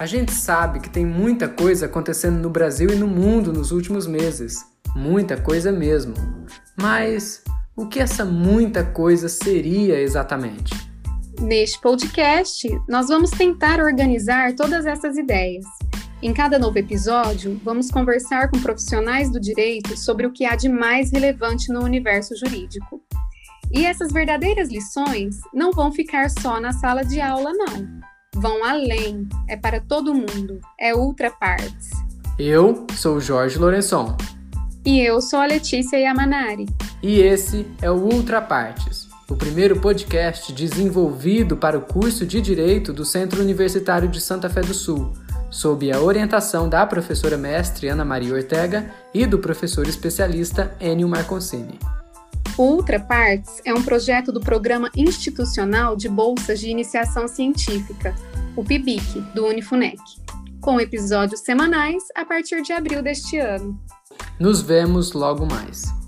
A gente sabe que tem muita coisa acontecendo no Brasil e no mundo nos últimos meses. Muita coisa mesmo. Mas o que essa muita coisa seria exatamente? Neste podcast, nós vamos tentar organizar todas essas ideias. Em cada novo episódio, vamos conversar com profissionais do direito sobre o que há de mais relevante no universo jurídico. E essas verdadeiras lições não vão ficar só na sala de aula, não vão além, é para todo mundo, é ultra partes. Eu sou Jorge Lourençon. E eu sou a Letícia Yamanari. E esse é o Ultra Partes, o primeiro podcast desenvolvido para o curso de Direito do Centro Universitário de Santa Fé do Sul, sob a orientação da professora mestre Ana Maria Ortega e do professor especialista Enio Marconcini. O Ultra Parts é um projeto do Programa Institucional de Bolsas de Iniciação Científica, o PIBIC, do Unifunec, com episódios semanais a partir de abril deste ano. Nos vemos logo mais.